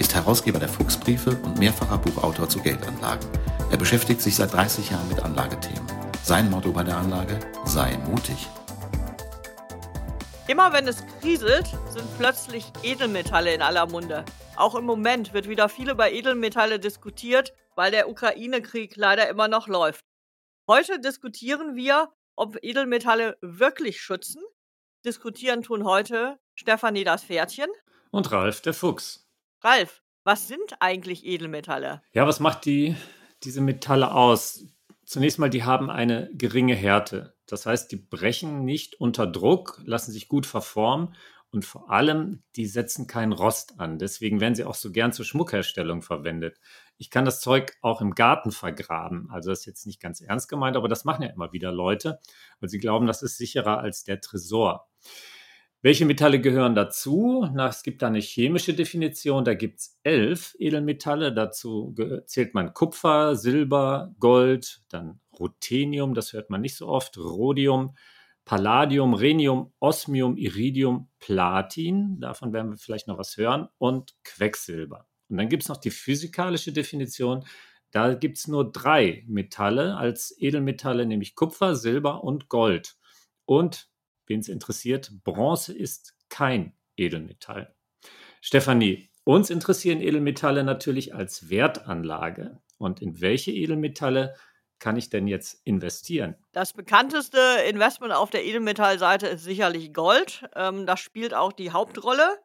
ist Herausgeber der Fuchsbriefe und mehrfacher Buchautor zu Geldanlagen. Er beschäftigt sich seit 30 Jahren mit Anlagethemen. Sein Motto bei der Anlage: Sei mutig. Immer wenn es kriselt, sind plötzlich Edelmetalle in aller Munde. Auch im Moment wird wieder viel über Edelmetalle diskutiert, weil der Ukraine-Krieg leider immer noch läuft. Heute diskutieren wir, ob Edelmetalle wirklich schützen. Diskutieren tun heute Stefanie das Pferdchen. Und Ralf der Fuchs. Ralf, was sind eigentlich Edelmetalle? Ja, was macht die, diese Metalle aus? Zunächst mal, die haben eine geringe Härte. Das heißt, die brechen nicht unter Druck, lassen sich gut verformen und vor allem, die setzen keinen Rost an. Deswegen werden sie auch so gern zur Schmuckherstellung verwendet. Ich kann das Zeug auch im Garten vergraben. Also das ist jetzt nicht ganz ernst gemeint, aber das machen ja immer wieder Leute, weil sie glauben, das ist sicherer als der Tresor. Welche Metalle gehören dazu? Na, es gibt da eine chemische Definition. Da gibt es elf Edelmetalle. Dazu zählt man Kupfer, Silber, Gold, dann Ruthenium, das hört man nicht so oft, Rhodium, Palladium, Rhenium, Osmium, Iridium, Platin, davon werden wir vielleicht noch was hören, und Quecksilber. Und dann gibt es noch die physikalische Definition. Da gibt es nur drei Metalle als Edelmetalle, nämlich Kupfer, Silber und Gold. Und, wen es interessiert, Bronze ist kein Edelmetall. Stefanie, uns interessieren Edelmetalle natürlich als Wertanlage. Und in welche Edelmetalle kann ich denn jetzt investieren? Das bekannteste Investment auf der Edelmetallseite ist sicherlich Gold. Ähm, das spielt auch die Hauptrolle.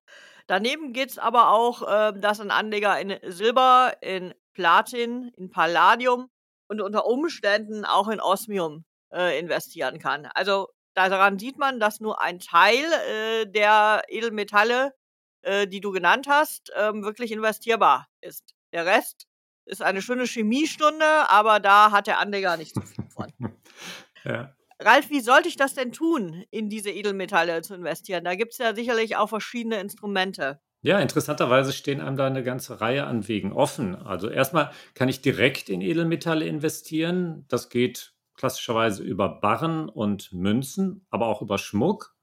Daneben geht es aber auch, äh, dass ein Anleger in Silber, in Platin, in Palladium und unter Umständen auch in Osmium äh, investieren kann. Also daran sieht man, dass nur ein Teil äh, der Edelmetalle, äh, die du genannt hast, ähm, wirklich investierbar ist. Der Rest ist eine schöne Chemiestunde, aber da hat der Anleger nicht so viel von. ja. Ralf, wie sollte ich das denn tun, in diese Edelmetalle zu investieren? Da gibt es ja sicherlich auch verschiedene Instrumente. Ja, interessanterweise stehen einem da eine ganze Reihe an Wegen offen. Also erstmal kann ich direkt in Edelmetalle investieren. Das geht klassischerweise über Barren und Münzen, aber auch über Schmuck.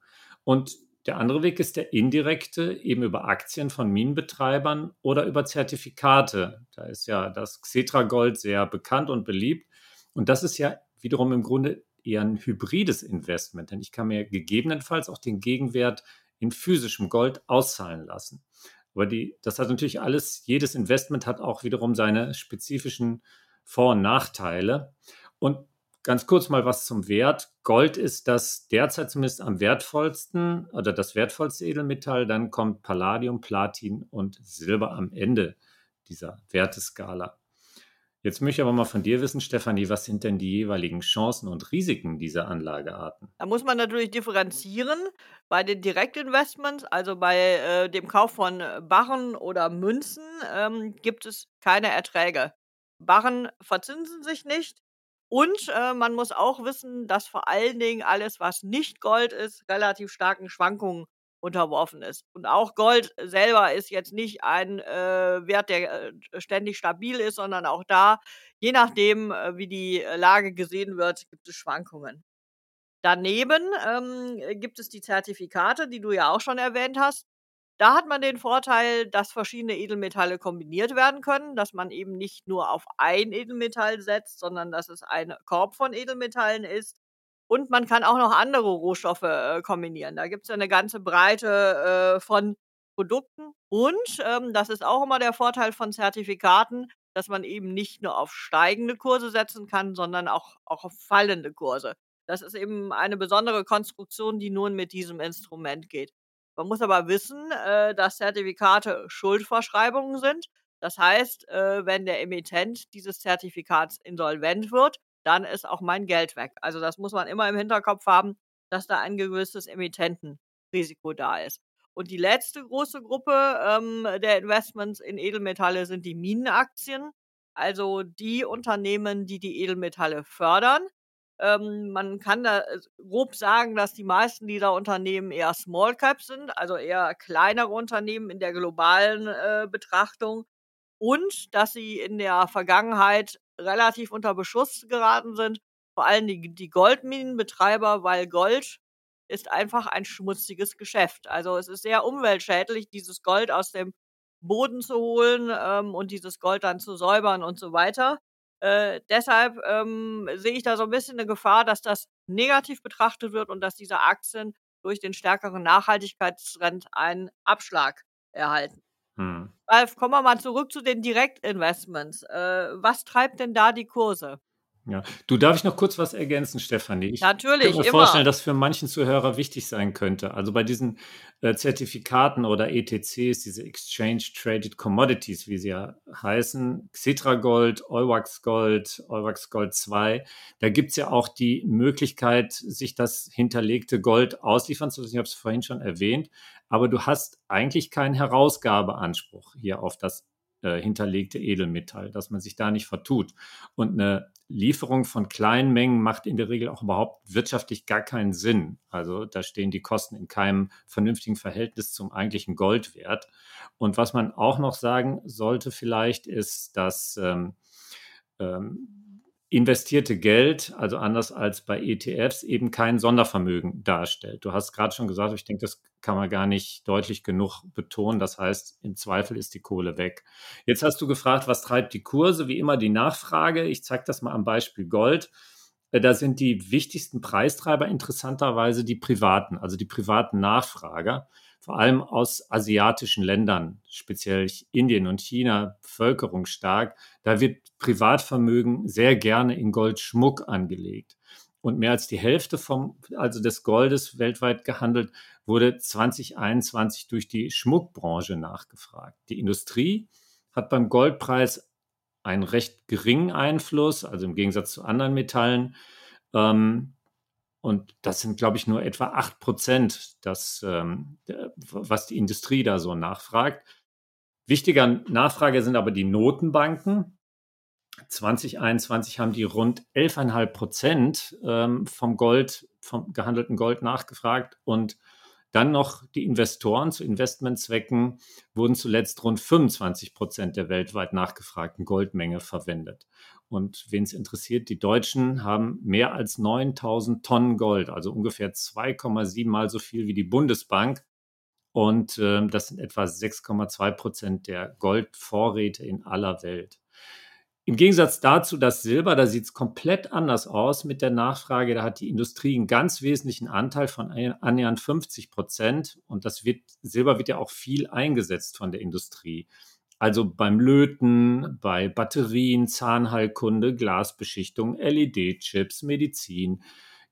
Und der andere Weg ist der indirekte, eben über Aktien von Minenbetreibern oder über Zertifikate. Da ist ja das Xetra Gold sehr bekannt und beliebt. Und das ist ja wiederum im Grunde eher ein hybrides Investment, denn ich kann mir gegebenenfalls auch den Gegenwert in physischem Gold auszahlen lassen. Aber die, das hat natürlich alles, jedes Investment hat auch wiederum seine spezifischen Vor- und Nachteile. Und Ganz kurz mal was zum Wert. Gold ist das derzeit zumindest am wertvollsten oder das wertvollste Edelmetall. Dann kommt Palladium, Platin und Silber am Ende dieser Werteskala. Jetzt möchte ich aber mal von dir wissen, Stefanie, was sind denn die jeweiligen Chancen und Risiken dieser Anlagearten? Da muss man natürlich differenzieren. Bei den Direktinvestments, also bei äh, dem Kauf von Barren oder Münzen, ähm, gibt es keine Erträge. Barren verzinsen sich nicht. Und äh, man muss auch wissen, dass vor allen Dingen alles, was nicht Gold ist, relativ starken Schwankungen unterworfen ist. Und auch Gold selber ist jetzt nicht ein äh, Wert, der äh, ständig stabil ist, sondern auch da, je nachdem, äh, wie die Lage gesehen wird, gibt es Schwankungen. Daneben ähm, gibt es die Zertifikate, die du ja auch schon erwähnt hast. Da hat man den Vorteil, dass verschiedene Edelmetalle kombiniert werden können, dass man eben nicht nur auf ein Edelmetall setzt, sondern dass es ein Korb von Edelmetallen ist. Und man kann auch noch andere Rohstoffe äh, kombinieren. Da gibt es eine ganze Breite äh, von Produkten. Und ähm, das ist auch immer der Vorteil von Zertifikaten, dass man eben nicht nur auf steigende Kurse setzen kann, sondern auch, auch auf fallende Kurse. Das ist eben eine besondere Konstruktion, die nun mit diesem Instrument geht. Man muss aber wissen, äh, dass Zertifikate Schuldverschreibungen sind. Das heißt, äh, wenn der Emittent dieses Zertifikats insolvent wird, dann ist auch mein Geld weg. Also das muss man immer im Hinterkopf haben, dass da ein gewisses Emittentenrisiko da ist. Und die letzte große Gruppe ähm, der Investments in Edelmetalle sind die Minenaktien, also die Unternehmen, die die Edelmetalle fördern. Ähm, man kann da äh, grob sagen, dass die meisten dieser Unternehmen eher Small Cap sind, also eher kleinere Unternehmen in der globalen äh, Betrachtung und dass sie in der Vergangenheit relativ unter Beschuss geraten sind, vor allem die, die Goldminenbetreiber, weil Gold ist einfach ein schmutziges Geschäft. Also es ist sehr umweltschädlich, dieses Gold aus dem Boden zu holen ähm, und dieses Gold dann zu säubern und so weiter. Äh, deshalb ähm, sehe ich da so ein bisschen eine Gefahr, dass das negativ betrachtet wird und dass diese Aktien durch den stärkeren Nachhaltigkeitstrend einen Abschlag erhalten. Hm. Ralf, kommen wir mal zurück zu den Direktinvestments. Äh, was treibt denn da die Kurse? Ja, du darf ich noch kurz was ergänzen, Stefanie? Ich Natürlich, kann mir immer. vorstellen, dass für manchen Zuhörer wichtig sein könnte. Also bei diesen äh, Zertifikaten oder ETCs, diese Exchange Traded Commodities, wie sie ja heißen, Xetra Gold, Euwax Gold, Euwax Gold 2, da gibt es ja auch die Möglichkeit, sich das hinterlegte Gold ausliefern zu lassen. Ich habe es vorhin schon erwähnt, aber du hast eigentlich keinen Herausgabeanspruch hier auf das äh, hinterlegte Edelmetall, dass man sich da nicht vertut. Und eine Lieferung von kleinen Mengen macht in der Regel auch überhaupt wirtschaftlich gar keinen Sinn. Also da stehen die Kosten in keinem vernünftigen Verhältnis zum eigentlichen Goldwert. Und was man auch noch sagen sollte vielleicht, ist, dass ähm, ähm, investierte Geld, also anders als bei ETFs, eben kein Sondervermögen darstellt. Du hast gerade schon gesagt, ich denke, das kann man gar nicht deutlich genug betonen. Das heißt, im Zweifel ist die Kohle weg. Jetzt hast du gefragt, was treibt die Kurse? Wie immer die Nachfrage. Ich zeige das mal am Beispiel Gold. Äh, da sind die wichtigsten Preistreiber interessanterweise die privaten, also die privaten Nachfrager vor allem aus asiatischen Ländern, speziell Indien und China, bevölkerungsstark, da wird Privatvermögen sehr gerne in Goldschmuck angelegt. Und mehr als die Hälfte vom, also des Goldes weltweit gehandelt, wurde 2021 durch die Schmuckbranche nachgefragt. Die Industrie hat beim Goldpreis einen recht geringen Einfluss, also im Gegensatz zu anderen Metallen. Ähm, und das sind, glaube ich, nur etwa 8 Prozent, das, ähm, was die Industrie da so nachfragt. Wichtiger Nachfrage sind aber die Notenbanken. 2021 haben die rund 11,5 Prozent ähm, vom Gold, vom gehandelten Gold nachgefragt und dann noch die Investoren zu Investmentzwecken wurden zuletzt rund 25 Prozent der weltweit nachgefragten Goldmenge verwendet. Und wen es interessiert, die Deutschen haben mehr als 9000 Tonnen Gold, also ungefähr 2,7 mal so viel wie die Bundesbank. Und äh, das sind etwa 6,2 Prozent der Goldvorräte in aller Welt. Im Gegensatz dazu das Silber, da sieht es komplett anders aus mit der Nachfrage. Da hat die Industrie einen ganz wesentlichen Anteil von annähernd 50 Prozent. Und das wird, Silber wird ja auch viel eingesetzt von der Industrie. Also beim Löten, bei Batterien, Zahnheilkunde, Glasbeschichtung, LED-Chips, Medizin,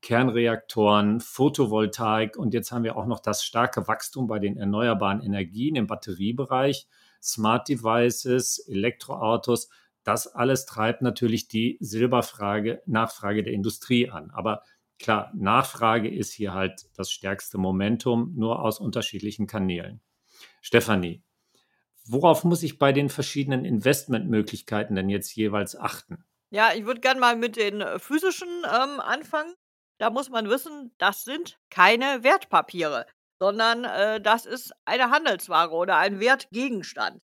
Kernreaktoren, Photovoltaik und jetzt haben wir auch noch das starke Wachstum bei den erneuerbaren Energien im Batteriebereich, Smart Devices, Elektroautos. Das alles treibt natürlich die Silberfrage, Nachfrage der Industrie an. Aber klar, Nachfrage ist hier halt das stärkste Momentum, nur aus unterschiedlichen Kanälen. Stefanie, worauf muss ich bei den verschiedenen Investmentmöglichkeiten denn jetzt jeweils achten? Ja, ich würde gerne mal mit den äh, physischen ähm, anfangen. Da muss man wissen, das sind keine Wertpapiere, sondern äh, das ist eine Handelsware oder ein Wertgegenstand.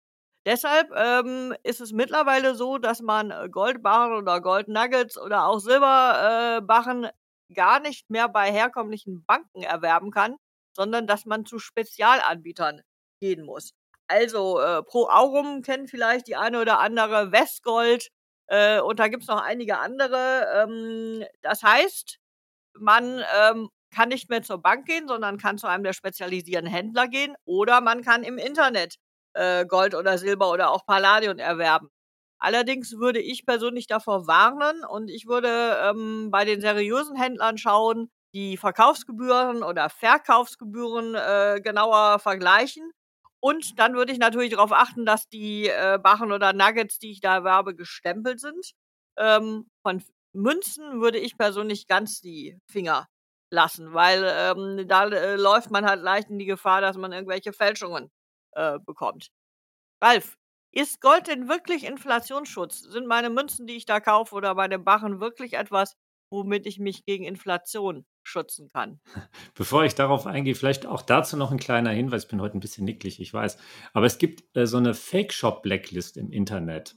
Deshalb ähm, ist es mittlerweile so, dass man äh, Goldbarren oder Goldnuggets oder auch Silberbarren äh, gar nicht mehr bei herkömmlichen Banken erwerben kann, sondern dass man zu Spezialanbietern gehen muss. Also äh, Pro Aurum kennen vielleicht die eine oder andere, Westgold äh, und da gibt es noch einige andere. Ähm, das heißt, man ähm, kann nicht mehr zur Bank gehen, sondern kann zu einem der spezialisierten Händler gehen oder man kann im Internet äh, Gold oder Silber oder auch Palladium erwerben. Allerdings würde ich persönlich davor warnen und ich würde ähm, bei den seriösen Händlern schauen, die Verkaufsgebühren oder Verkaufsgebühren äh, genauer vergleichen und dann würde ich natürlich darauf achten, dass die äh, Barren oder Nuggets, die ich da erwerbe, gestempelt sind. Ähm, von Münzen würde ich persönlich ganz die Finger lassen, weil ähm, da äh, läuft man halt leicht in die Gefahr, dass man irgendwelche Fälschungen äh, bekommt. Ralf, ist Gold denn wirklich Inflationsschutz? Sind meine Münzen, die ich da kaufe oder bei den Barren wirklich etwas, womit ich mich gegen Inflation schützen kann? Bevor ich darauf eingehe, vielleicht auch dazu noch ein kleiner Hinweis. Ich bin heute ein bisschen nicklig, ich weiß. Aber es gibt äh, so eine Fake-Shop-Blacklist im Internet.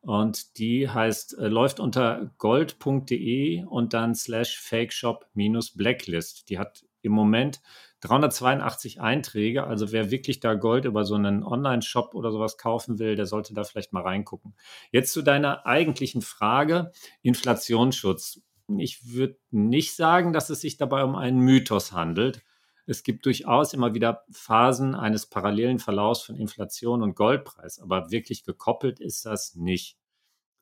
Und die heißt, äh, läuft unter gold.de und dann slash fakeshop minus blacklist. Die hat im Moment 382 Einträge. Also wer wirklich da Gold über so einen Online-Shop oder sowas kaufen will, der sollte da vielleicht mal reingucken. Jetzt zu deiner eigentlichen Frage, Inflationsschutz. Ich würde nicht sagen, dass es sich dabei um einen Mythos handelt. Es gibt durchaus immer wieder Phasen eines parallelen Verlaufs von Inflation und Goldpreis, aber wirklich gekoppelt ist das nicht.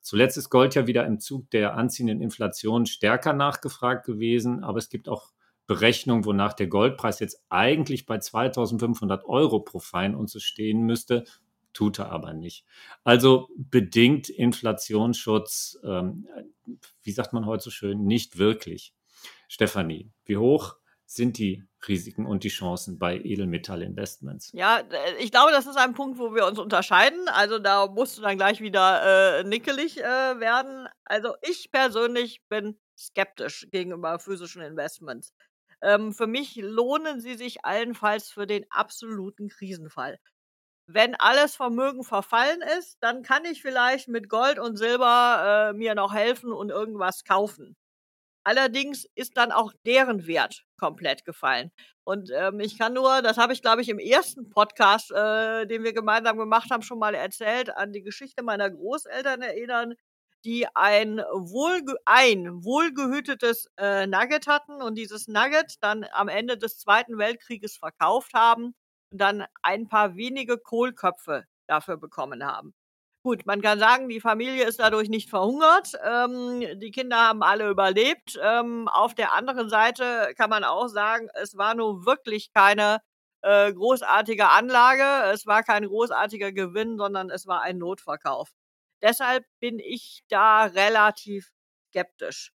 Zuletzt ist Gold ja wieder im Zug der anziehenden Inflation stärker nachgefragt gewesen, aber es gibt auch Berechnungen, wonach der Goldpreis jetzt eigentlich bei 2500 Euro pro Fein und so stehen müsste, tut er aber nicht. Also bedingt Inflationsschutz, ähm, wie sagt man heute so schön, nicht wirklich. Stefanie, wie hoch sind die Risiken und die Chancen bei Edelmetallinvestments? Ja, ich glaube, das ist ein Punkt, wo wir uns unterscheiden. Also da musst du dann gleich wieder äh, nickelig äh, werden. Also ich persönlich bin skeptisch gegenüber physischen Investments. Ähm, für mich lohnen sie sich allenfalls für den absoluten Krisenfall. Wenn alles Vermögen verfallen ist, dann kann ich vielleicht mit Gold und Silber äh, mir noch helfen und irgendwas kaufen. Allerdings ist dann auch deren Wert komplett gefallen. Und ähm, ich kann nur, das habe ich, glaube ich, im ersten Podcast, äh, den wir gemeinsam gemacht haben, schon mal erzählt, an die Geschichte meiner Großeltern erinnern, die ein, wohlge ein wohlgehütetes äh, Nugget hatten und dieses Nugget dann am Ende des Zweiten Weltkrieges verkauft haben dann ein paar wenige Kohlköpfe dafür bekommen haben. Gut, man kann sagen, die Familie ist dadurch nicht verhungert. Ähm, die Kinder haben alle überlebt. Ähm, auf der anderen Seite kann man auch sagen, es war nur wirklich keine äh, großartige Anlage. Es war kein großartiger Gewinn, sondern es war ein Notverkauf. Deshalb bin ich da relativ skeptisch.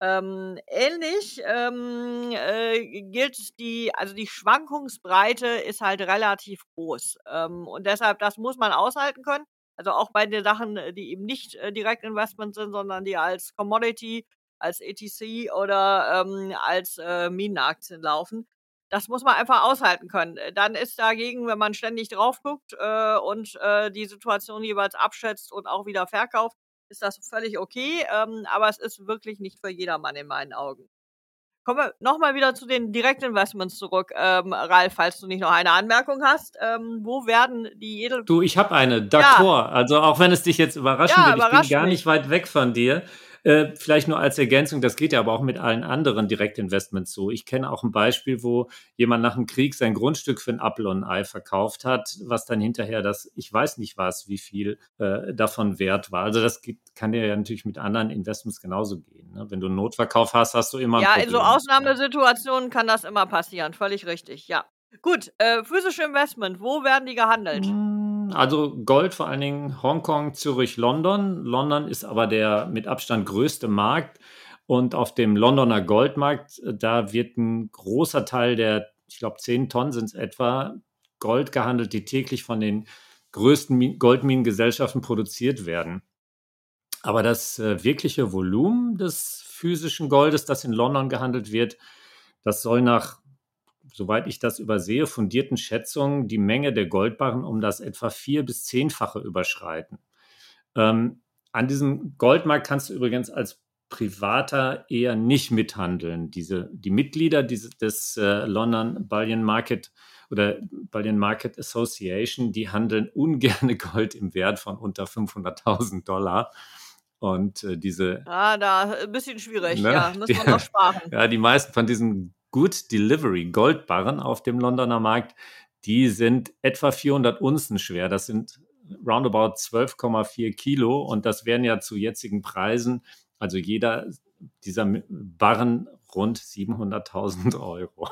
Ähm, ähnlich ähm, äh, gilt die, also die Schwankungsbreite ist halt relativ groß. Ähm, und deshalb, das muss man aushalten können. Also auch bei den Sachen, äh, die eben nicht äh, Direktinvestment sind, sondern die als Commodity, als ETC oder ähm, als äh, Minenaktien laufen. Das muss man einfach aushalten können. Äh, dann ist dagegen, wenn man ständig drauf guckt äh, und äh, die Situation jeweils abschätzt und auch wieder verkauft, ist das völlig okay. Ähm, aber es ist wirklich nicht für jedermann in meinen Augen. Kommen wir nochmal wieder zu den Direktinvestments zurück. Ähm, Ralf, falls du nicht noch eine Anmerkung hast, ähm, wo werden die jede. Du, ich habe eine, d'accord. Ja. Also auch wenn es dich jetzt überraschen ja, wird, ich bin gar nicht weit weg von dir. Äh, vielleicht nur als Ergänzung, das geht ja aber auch mit allen anderen Direktinvestments so. Ich kenne auch ein Beispiel, wo jemand nach dem Krieg sein Grundstück für ein Apfel und ein Ei verkauft hat, was dann hinterher das, ich weiß nicht was, wie viel äh, davon wert war. Also das geht, kann dir ja natürlich mit anderen Investments genauso gehen. Ne? Wenn du einen Notverkauf hast, hast du immer Ja, in so Ausnahmesituationen kann das immer passieren. Völlig richtig, ja. Gut, äh, physische Investment, wo werden die gehandelt? Hm, also Gold vor allen Dingen Hongkong, Zürich, London. London ist aber der mit Abstand größte Markt. Und auf dem Londoner Goldmarkt, äh, da wird ein großer Teil der, ich glaube, 10 Tonnen sind es etwa, Gold gehandelt, die täglich von den größten Goldminengesellschaften produziert werden. Aber das äh, wirkliche Volumen des physischen Goldes, das in London gehandelt wird, das soll nach soweit ich das übersehe, fundierten Schätzungen die Menge der Goldbarren um das etwa vier- bis zehnfache überschreiten. Ähm, an diesem Goldmarkt kannst du übrigens als Privater eher nicht mithandeln. Diese, die Mitglieder dieses, des äh, London Bullion Market oder Bullion Market Association, die handeln ungerne Gold im Wert von unter 500.000 Dollar. Und äh, diese. Ah, da ein bisschen schwierig, ne? ja, müssen wir noch sparen. Ja, die meisten von diesen Good Delivery Goldbarren auf dem Londoner Markt, die sind etwa 400 Unzen schwer. Das sind roundabout 12,4 Kilo und das wären ja zu jetzigen Preisen, also jeder dieser Barren rund 700.000 Euro.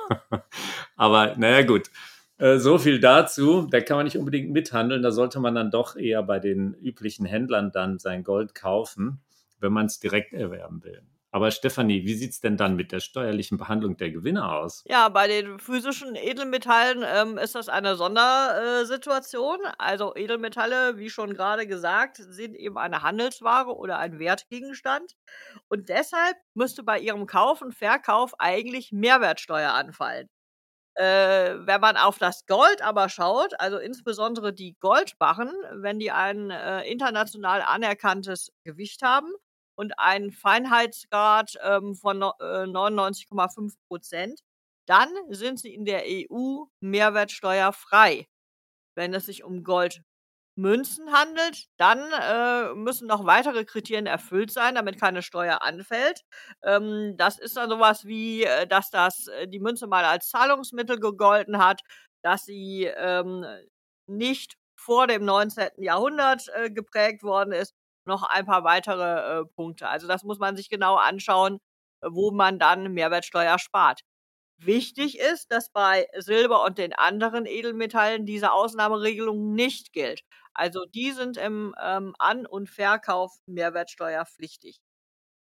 Aber naja gut, äh, so viel dazu. Da kann man nicht unbedingt mithandeln. Da sollte man dann doch eher bei den üblichen Händlern dann sein Gold kaufen, wenn man es direkt erwerben will. Aber Stefanie, wie sieht es denn dann mit der steuerlichen Behandlung der Gewinne aus? Ja, bei den physischen Edelmetallen ähm, ist das eine Sondersituation. Also Edelmetalle, wie schon gerade gesagt, sind eben eine Handelsware oder ein Wertgegenstand. Und deshalb müsste bei ihrem Kauf und Verkauf eigentlich Mehrwertsteuer anfallen. Äh, wenn man auf das Gold aber schaut, also insbesondere die Goldbarren, wenn die ein äh, international anerkanntes Gewicht haben und einen Feinheitsgrad ähm, von no, äh, 99,5 Prozent, dann sind sie in der EU mehrwertsteuerfrei. Wenn es sich um Gold Münzen handelt, dann äh, müssen noch weitere Kriterien erfüllt sein, damit keine Steuer anfällt. Ähm, das ist dann sowas wie, äh, dass das äh, die Münze mal als Zahlungsmittel gegolten hat, dass sie ähm, nicht vor dem 19. Jahrhundert äh, geprägt worden ist, noch ein paar weitere äh, Punkte. Also das muss man sich genau anschauen, wo man dann Mehrwertsteuer spart. Wichtig ist, dass bei Silber und den anderen Edelmetallen diese Ausnahmeregelung nicht gilt. Also die sind im ähm, An- und Verkauf mehrwertsteuerpflichtig.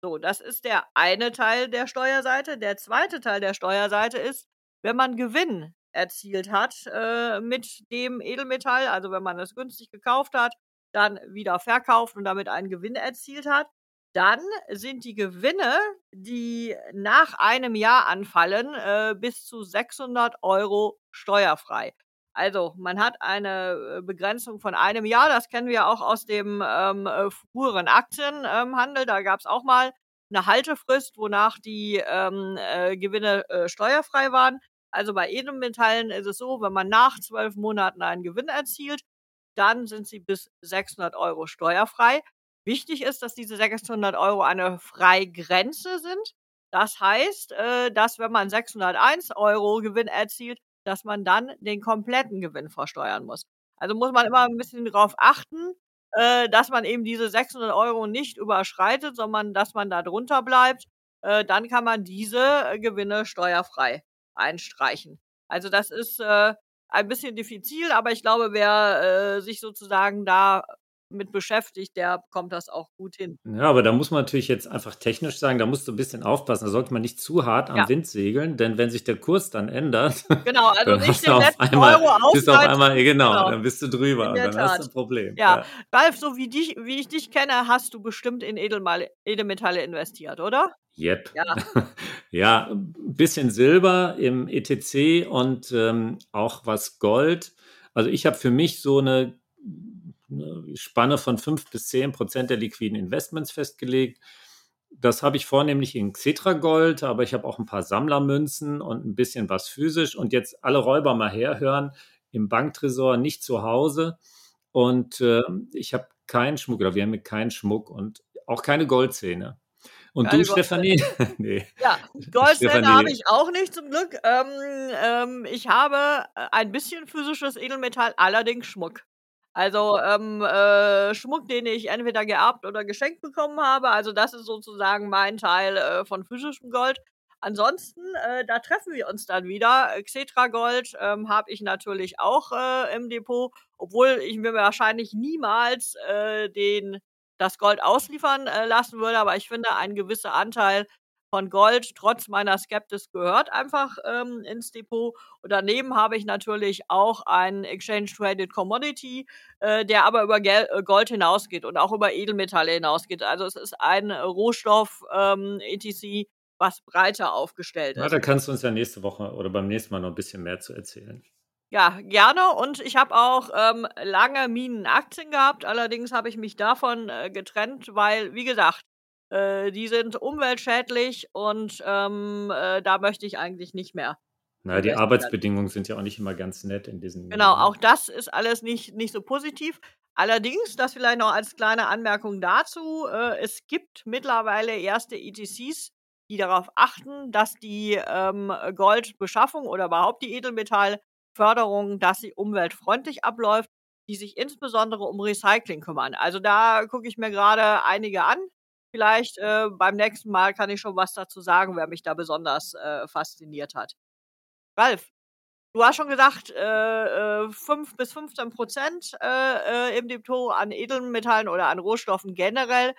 So, das ist der eine Teil der Steuerseite. Der zweite Teil der Steuerseite ist, wenn man Gewinn erzielt hat äh, mit dem Edelmetall, also wenn man es günstig gekauft hat, dann wieder verkauft und damit einen Gewinn erzielt hat, dann sind die Gewinne, die nach einem Jahr anfallen, äh, bis zu 600 Euro steuerfrei. Also man hat eine äh, Begrenzung von einem Jahr, das kennen wir auch aus dem ähm, äh, früheren Aktienhandel. Da gab es auch mal eine Haltefrist, wonach die ähm, äh, Gewinne äh, steuerfrei waren. Also bei Edelmetallen ist es so, wenn man nach zwölf Monaten einen Gewinn erzielt, dann sind sie bis 600 Euro steuerfrei. Wichtig ist, dass diese 600 Euro eine Freigrenze sind. Das heißt, äh, dass wenn man 601 Euro Gewinn erzielt, dass man dann den kompletten Gewinn versteuern muss. Also muss man immer ein bisschen darauf achten, äh, dass man eben diese 600 Euro nicht überschreitet, sondern dass man da drunter bleibt. Äh, dann kann man diese Gewinne steuerfrei einstreichen. Also das ist ein bisschen diffizil, aber ich glaube, wer sich sozusagen da mit beschäftigt, der kommt das auch gut hin. Ja, aber da muss man natürlich jetzt einfach technisch sagen, da musst du ein bisschen aufpassen. Da sollte man nicht zu hart am ja. Wind segeln, denn wenn sich der Kurs dann ändert, genau, also nicht den letzten einmal, Euro bist auf einmal, genau, genau, dann bist du drüber und dann Tat. hast du ein Problem. Ja, ja. Ralf, so wie, dich, wie ich dich kenne, hast du bestimmt in Edelmetalle investiert, oder? Yep. Ja. ja, ein bisschen Silber im ETC und ähm, auch was Gold. Also ich habe für mich so eine eine Spanne von 5 bis 10 Prozent der liquiden Investments festgelegt. Das habe ich vornehmlich in Xetra Gold, aber ich habe auch ein paar Sammlermünzen und ein bisschen was physisch. Und jetzt alle Räuber mal herhören, im Banktresor nicht zu Hause. Und äh, ich habe keinen Schmuck, oder wir haben keinen Schmuck und auch keine Goldzähne. Und keine du, Stefanie? nee. Ja, Goldzähne habe ich auch nicht zum Glück. Ähm, ähm, ich habe ein bisschen physisches Edelmetall, allerdings Schmuck. Also, ähm, äh, Schmuck, den ich entweder geerbt oder geschenkt bekommen habe. Also, das ist sozusagen mein Teil äh, von physischem Gold. Ansonsten, äh, da treffen wir uns dann wieder. Xetra Gold ähm, habe ich natürlich auch äh, im Depot, obwohl ich mir wahrscheinlich niemals äh, den, das Gold ausliefern äh, lassen würde. Aber ich finde, ein gewisser Anteil von Gold trotz meiner Skeptis gehört einfach ähm, ins Depot. Und daneben habe ich natürlich auch einen Exchange Traded Commodity, äh, der aber über Gel äh, Gold hinausgeht und auch über Edelmetalle hinausgeht. Also es ist ein Rohstoff ähm, ETC, was breiter aufgestellt ist. Ja, da kannst du uns ja nächste Woche oder beim nächsten Mal noch ein bisschen mehr zu erzählen. Ja, gerne. Und ich habe auch ähm, lange Minenaktien gehabt. Allerdings habe ich mich davon äh, getrennt, weil, wie gesagt, äh, die sind umweltschädlich und ähm, äh, da möchte ich eigentlich nicht mehr. Naja, die Arbeitsbedingungen sind ja auch nicht immer ganz nett in diesen. Genau, auch das ist alles nicht, nicht so positiv. Allerdings, das vielleicht noch als kleine Anmerkung dazu, äh, es gibt mittlerweile erste ETCs, die darauf achten, dass die ähm, Goldbeschaffung oder überhaupt die Edelmetallförderung, dass sie umweltfreundlich abläuft, die sich insbesondere um Recycling kümmern. Also da gucke ich mir gerade einige an, Vielleicht äh, beim nächsten Mal kann ich schon was dazu sagen, wer mich da besonders äh, fasziniert hat. Ralf, du hast schon gesagt, äh, 5 äh, bis 15 Prozent äh, äh, im Depot an Edelmetallen oder an Rohstoffen generell.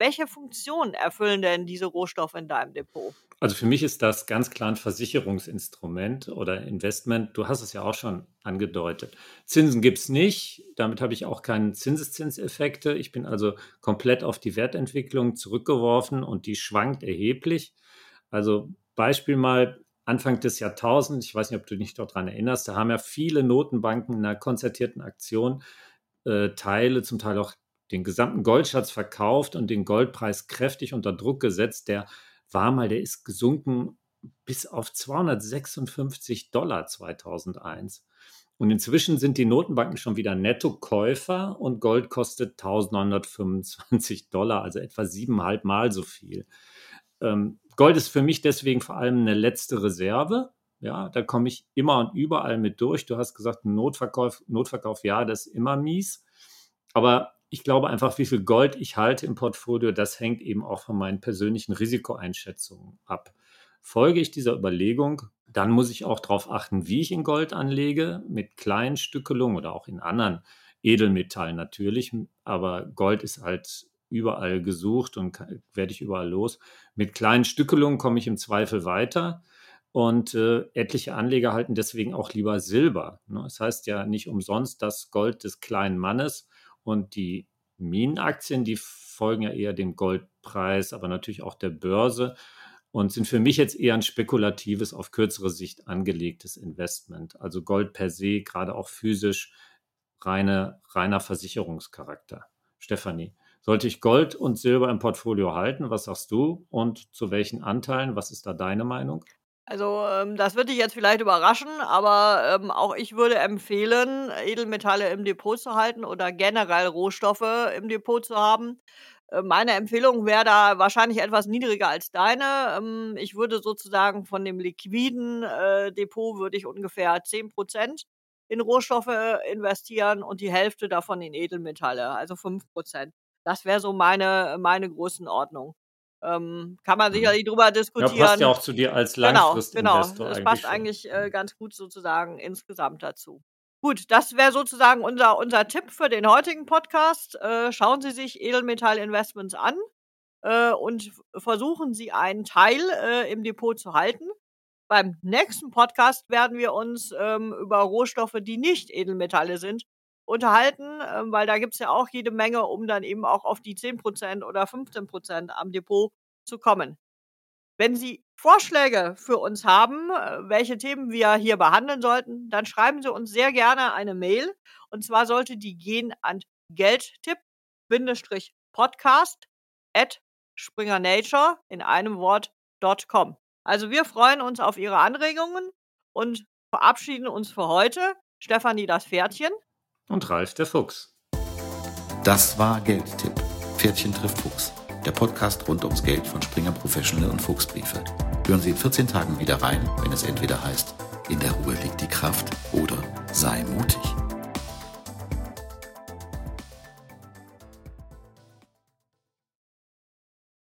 Welche Funktion erfüllen denn diese Rohstoffe in deinem Depot? Also für mich ist das ganz klar ein Versicherungsinstrument oder Investment. Du hast es ja auch schon angedeutet. Zinsen gibt es nicht. Damit habe ich auch keine Zinseszinseffekte. Ich bin also komplett auf die Wertentwicklung zurückgeworfen und die schwankt erheblich. Also Beispiel mal Anfang des Jahrtausends, ich weiß nicht, ob du dich daran erinnerst, da haben ja viele Notenbanken in einer konzertierten Aktion äh, Teile, zum Teil auch den gesamten Goldschatz verkauft und den Goldpreis kräftig unter Druck gesetzt. Der war mal, der ist gesunken bis auf 256 Dollar 2001. Und inzwischen sind die Notenbanken schon wieder Nettokäufer und Gold kostet 1925 Dollar, also etwa siebeneinhalb Mal so viel. Ähm, Gold ist für mich deswegen vor allem eine letzte Reserve. Ja, da komme ich immer und überall mit durch. Du hast gesagt, Notverkauf, Notverkauf, ja, das ist immer mies. Aber ich glaube einfach, wie viel Gold ich halte im Portfolio, das hängt eben auch von meinen persönlichen Risikoeinschätzungen ab. Folge ich dieser Überlegung, dann muss ich auch darauf achten, wie ich in Gold anlege, mit kleinen Stückelungen oder auch in anderen Edelmetallen natürlich. Aber Gold ist halt überall gesucht und werde ich überall los. Mit kleinen Stückelungen komme ich im Zweifel weiter. Und äh, etliche Anleger halten deswegen auch lieber Silber. Ne? Das heißt ja nicht umsonst das Gold des kleinen Mannes. Und die Minenaktien, die folgen ja eher dem Goldpreis, aber natürlich auch der Börse und sind für mich jetzt eher ein spekulatives, auf kürzere Sicht angelegtes Investment. Also Gold per se, gerade auch physisch, reine, reiner Versicherungscharakter. Stefanie, sollte ich Gold und Silber im Portfolio halten? Was sagst du? Und zu welchen Anteilen? Was ist da deine Meinung? Also, ähm, das wird dich jetzt vielleicht überraschen, aber, ähm, auch ich würde empfehlen, Edelmetalle im Depot zu halten oder generell Rohstoffe im Depot zu haben. Äh, meine Empfehlung wäre da wahrscheinlich etwas niedriger als deine. Ähm, ich würde sozusagen von dem liquiden, äh, Depot würde ich ungefähr 10% in Rohstoffe äh, investieren und die Hälfte davon in Edelmetalle, also 5% Das wäre so meine meine Größenordnung. Ähm, kann man mhm. sicherlich drüber diskutieren. Ja, passt ja auch zu dir als Langfristinvestor genau, genau. Das passt eigentlich äh, ganz gut sozusagen insgesamt dazu. Gut, das wäre sozusagen unser, unser Tipp für den heutigen Podcast. Äh, schauen Sie sich Edelmetall-Investments an äh, und versuchen Sie einen Teil äh, im Depot zu halten. Beim nächsten Podcast werden wir uns ähm, über Rohstoffe, die nicht Edelmetalle sind, unterhalten, ähm, weil da gibt es ja auch jede Menge, um dann eben auch auf die 10% oder 15% am Depot zu kommen. Wenn Sie Vorschläge für uns haben, äh, welche Themen wir hier behandeln sollten, dann schreiben Sie uns sehr gerne eine Mail. Und zwar sollte die gehen an Geldtipp-Podcast at springernature in einem Wort.com. Also wir freuen uns auf Ihre Anregungen und verabschieden uns für heute. Stefanie das Pferdchen und Ralf der Fuchs. Das war Geldtipp. Pferdchen trifft Fuchs. Der Podcast rund ums Geld von Springer Professional und Fuchsbriefe. Hören Sie in 14 Tagen wieder rein, wenn es entweder heißt, in der Ruhe liegt die Kraft oder sei mutig.